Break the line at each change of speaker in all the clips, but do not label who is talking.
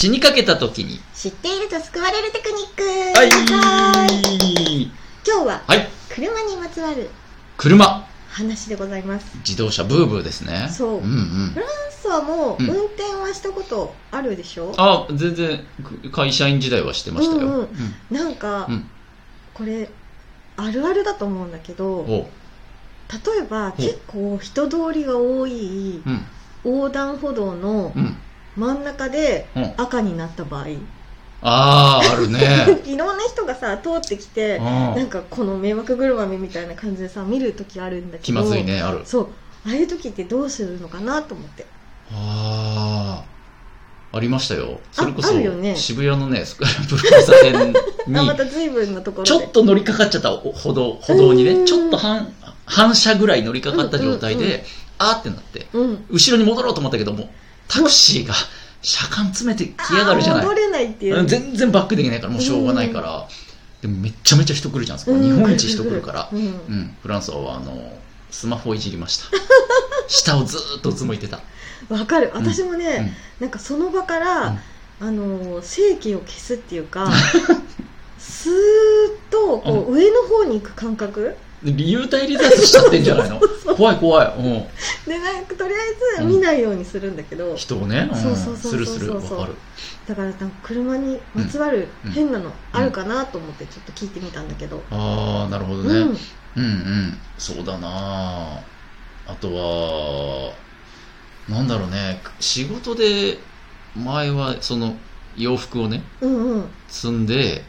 死にかけた時に。
知っていると救われるテクニック
はい
はい今日は
はい。
車にまつわる
車。
話でございます
自動車ブーブーですね。
そう
うんうん
フ。ランスはもう
うん
運転はしたことあるでしょ、
あ、全然、く会社員時代はしてましたよ。
うんうん
うん
なんか、
うん
これあるあるだと思うんだけど
お
例えば結構人通りが多い
うん。
横断歩道の
うん。
真ん中で
うん。
赤になった場合
あー、あるね。
いろんな人がさ通ってきて
うん
なんかこの迷惑車みたいな感じでさ見るときあるんだけど
気まずいね、ある。
そうああいう時ってどうするのかなと思って
あー。ありましたよ。それこそ
ね、
渋谷のね、スクランブル交差点
あま
に、
た随分なところで
ちょっと乗りかかっちゃったお歩道、歩道にね、
うん
ちょっと半、反射ぐらい乗りかかった状態
うんうんう
で、あーってなって、
うん
後ろに戻ろうと思ったけども、タクシーが車間詰めてきやがるじゃない。
戻れないっていう
うん全然バックできないから、もうしょうがないから。でもめっちゃめちゃ人来るじゃん、そこ
うん
日本一人来るから。
うん
うん、フランスはあの、スマホをいじりました。下をずーっとうつむいてた。
わかる
うん
私もね、なんかその場から、あの正気を消すっていうか スーッとこう、上の方に行く感覚
で理由対立しちゃってんじゃないの？怖い怖い。うん。
でなんかとりあえず見ないようにするんだけど、
人をね、うん。
そうそうそうそう
するする、わ
そう
かる。
だからなんか車にまつわる
うん。
変なのあるかなと思ってちょっと聞いてみたんだけど、
あー、なるほどね。
うん。
うんうん。そうだな。あとは、なんだろうね、仕事で、前はその洋服をね、
うんうん。
積んで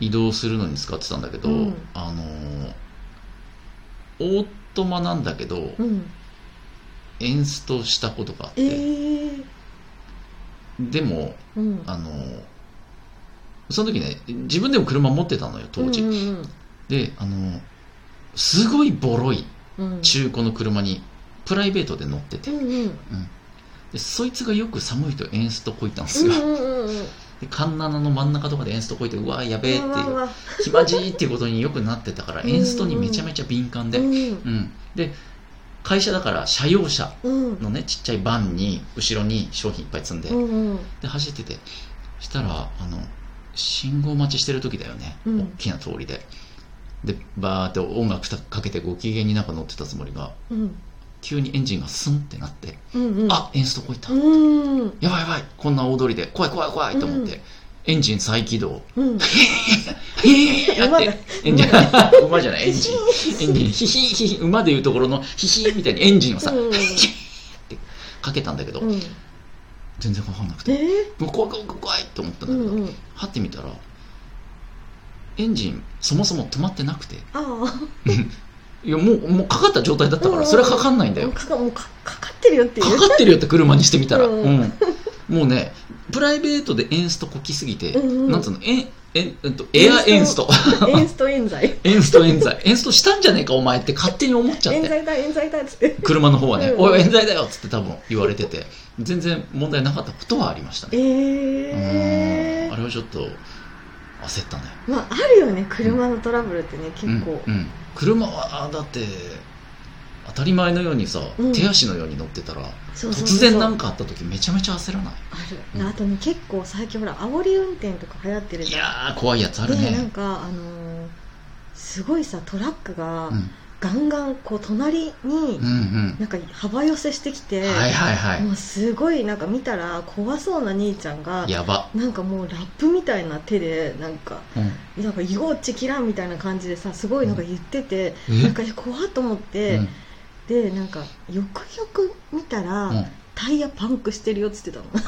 移動するのに使ってたんだけど、
うん。
あのーオートマなんだけど、
うん。
エンストしたことがあっ
え
て、
ー、
でも、
うん。
あのーその時ね、自分でも車持ってたのよ、当時。
うんうん
で、あのーすごいボロい
うん。うん
中古の車にプライベートで乗ってて、
うんうん。
でそいつがよく寒いとエンストこいたんですよ。
うんうんうん
で、カンナナの真ん中とかでエンストこいて、うわ、やべえっていう、気まじいっていうことによくなってたから、エンストにめちゃめちゃ敏感で、
うん。
うん、で会社だから車用車
うん。
のねちっちゃいバンに後ろに商品いっぱい積んで、
うんうん。
で走っててしたらあの信号待ちしてる時だよね、
うん。
大きな通りで。でバーって音楽かけてご機嫌になんか乗ってたつもりが
うん
急にエンジンがスンってなって、
うんうん。
あエンストこいた、
うん。
やばいやばい。こんな大通りで怖い怖い怖いと思って、
うん。
エンジン再起動。
うん。
へー
馬だ
ってエンジン馬じゃないエンジンエンジンヒヒヒヒ馬でいうところのヒヒみたいにエンジンをさ、
うん
ってかけたんだけど、
うん
全然かかんなくて
え
もう怖い怖い怖いって思ったんだけど、
ーうんうん
はってみたらエンジンそもそも止まってなくて
あ
いやもうもうかかった状態だったからそれはかかんないんだ
あ
よ
かかもうかかかってるよっていう。
かかってるよって車にしてみたら、
うん。
うん。もうねプライベートでエンストこきすぎて、
うんうん。
なんつうのエンエンえっとエアエンスト。
エンスト冤罪
エンスト冤罪エンストしたんじゃねえかお前って勝手に思っちゃって。
冤罪だ冤罪だっつって。
車の方はね、
うん。
おい冤罪だよっつって多分言われてて。全然問題なかったことはありましたね。
え
うん。あれはちょっと焦ったね。
ー、まああるよね車のトラブルってね結構。
うんうん、車はだって当たり前のようにさ、
うん。
手足のように乗ってたら
そうそうそう
突然なんかあった時めちゃめちゃ焦らない？
ある、
うん。
あとね結構最近ほら煽り運転とか流行ってる
い
じゃん。
やー怖いやつある
でなん
ね
かあのーすごいさトラックが
うん
ガンガンこう隣になんか幅寄せしてきて、
はいはいはい。
もうすごいなんか見たら怖そうな兄ちゃんが
やば、
なんかもうラップみたいな手でなんか
うん。
なんか「よっちきらん」みたいな感じでさすごいなんか言ってて、
え？
なんかえ怖っと思って、
うん。
でなんかよくよく見たら、
うん。
タイヤパンクしてるよっつってたの。
教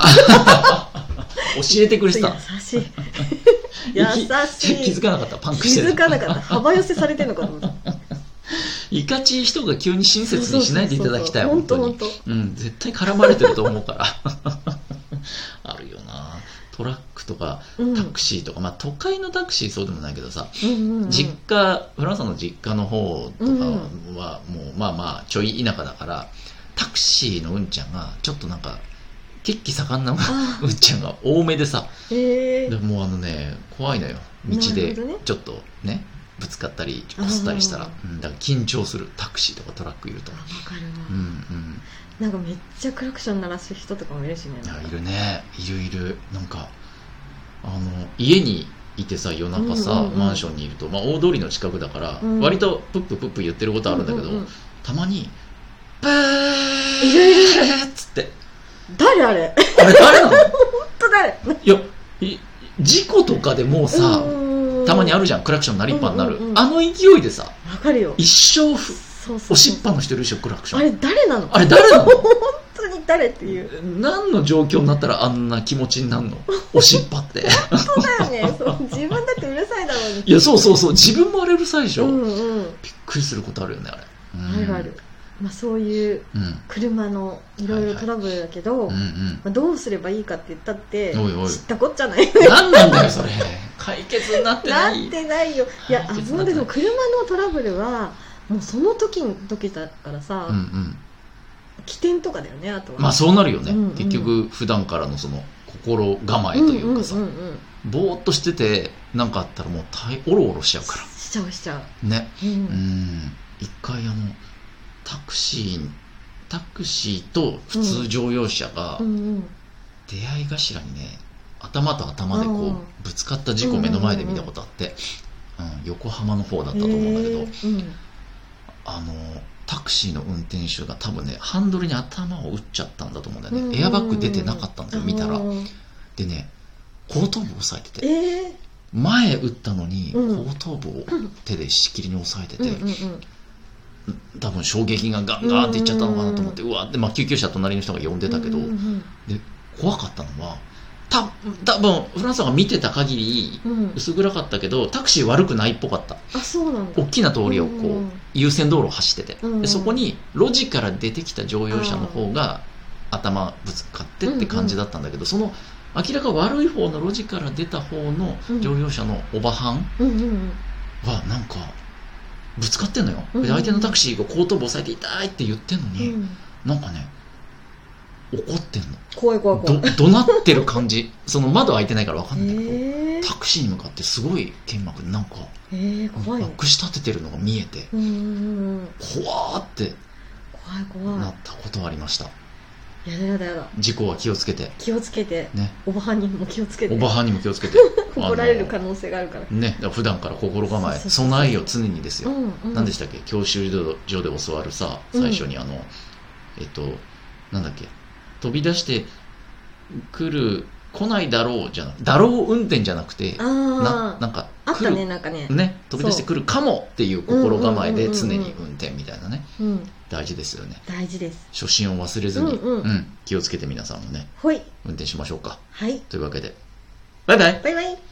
えてくれてた。
優しい。優しい。
気づかなかった。パンク
気
してる。
づかなかった。幅寄せされてるのかと思った
いかちい人が急に親切にしないでいただきたい本当に。うん絶対絡まれてると思うから。あるよな。トラックとか
うん。
タクシーとか、まあ都会のタクシーそうでもないけどさ、
うんうんうん。
実家フランスの実家の方とか
うん。
はもうまあまあちょい田舎だからタクシーのうんちゃんがちょっとなんか血気盛んな
あ
うんちゃんが多めでさ。
えー。
でもうあのね怖いのよ。道
な
でちょっとねぶつかったりこすったりしたら
あ、
うん、だから緊張するタクシーとかトラックいると。
わかるわ、
うんうん。
なんかめっちゃクラクション鳴らす人とかもいるしね。
いるね。いるいる。なんかあの家にいてさ夜中さ、
うんうんうん。
マンションにいると、まあ、大通りの近くだから、
うん。
割とプッププップ言ってることあるんだけど、
うううん。
たまに「ブー
いるいる
っつって
誰あれ
あれ誰なの
本当誰
いやい事故とかでもうさ、たまにあ
る
るじゃんクラクション鳴りっぱになる、
うんうんうん
あの勢いでさ
わかるよ。
一生ふ
そうそう。そう
押しっぱのしてるでしょクラクション。
あれ誰なの？
あれ誰なの？
本当に誰っていう。
何の状況になったらあんな気持ちになるの？押しっぱって。
本当だよね。そう自分だってうるさいだろうに。
いやそうそうそう。自分もあれうるさいでしょ、
うんうん。
びっくりすることあるよねあれ、うん、
あるある、まあ、そういう
うん。
車のいろい。ろトラブルだけど、
うんうん。
まあ、どうすればいいかって言ったって
おいおい。
知ったこっちゃない
何なんだよそれ解決になって
なっ
ない
てないよ。いやあ
解決になってない。
もうでも車のトラブルはもうその時の時だからさ、
うんうん。
起点とかだよねあとは。
まあそうなるよね、
うんうん。
結局普段からのその心構えというかさ、
んうんうんうん。
ぼーっとしてて何かあったらもう大おろおろしちゃうか
しちゃうしちゃ
らね。
う、うん。
うん。一回あのタクシータクシーと普通乗用車が
うんうん。
出会い頭にね頭と頭でこ
うん。
うぶつかった事故目の前で見たことあって、うん横浜の方だったと思うんだけど、あのタクシーの運転手が多分ねハンドルに頭を打っちゃったんだと思うんだよね、
うんうんうん
エアバッグ出てなかったんだよ見たら。でね後頭部押さえてて。
えー。
前打ったのに
うん。
後頭部を手でしきりに押さえてて、
うんうんうん。
多分衝撃がガンガンっていっちゃったのかなと思って、うわって、まあ、救急車隣の人が呼んでたけど、
うんうん
怖かったのはた多分フランスが見てた限り
うん。うん
薄暗かったけどタクシー悪くないっぽかった。
あそうなんだ。
大きな通りをこう、
うん
優先道路を走ってて、
うん
でそこに路地から出てきた乗用車の方が頭ぶつかってって感じだったんだけど、その明らか悪い方の路地から出た方の乗用車のオバハン
うんうんうん。
はなんかぶつかってんのよ、
うん
で相手のタクシーが後頭部押さえて痛いって言ってんのに、
うん。
なんかね怒ってんの。
怖い怖い怖い。
ど怒鳴ってる感じ。その窓開いてないから分かんないけど、
えー。
タクシーに向かってすごい剣幕でなんか
えー怖い
くし立ててるのが見えて
うんうんうん。
怖ーって
怖い怖
ないったことはありました。
やだやだやだ。
事故は気をつけて。
気をつけて。
ね。
おばはんにも気をつけて。
おばはんにも気をつけて。
怒られる
あ
可能性があるから。
のね普段から心構え備えよ常にですよ、
うんうん。
何でしたっけ？教習所で教わるさ最初にあの、えっとなんだっけ？飛び出して来る来ないだろうじゃなだろう運転じゃなくてななんか
あったねなんかね。
ね飛び出してくるかもっていう心構えで常に運転みたいなね。
うん
大事ですよね。
大事です。
初心を忘れずに、
うん。うん。
気をつけて皆さんもね。
ほい。
運転しましょうか。
はい。
というわけで。バイバイ。
バイバイ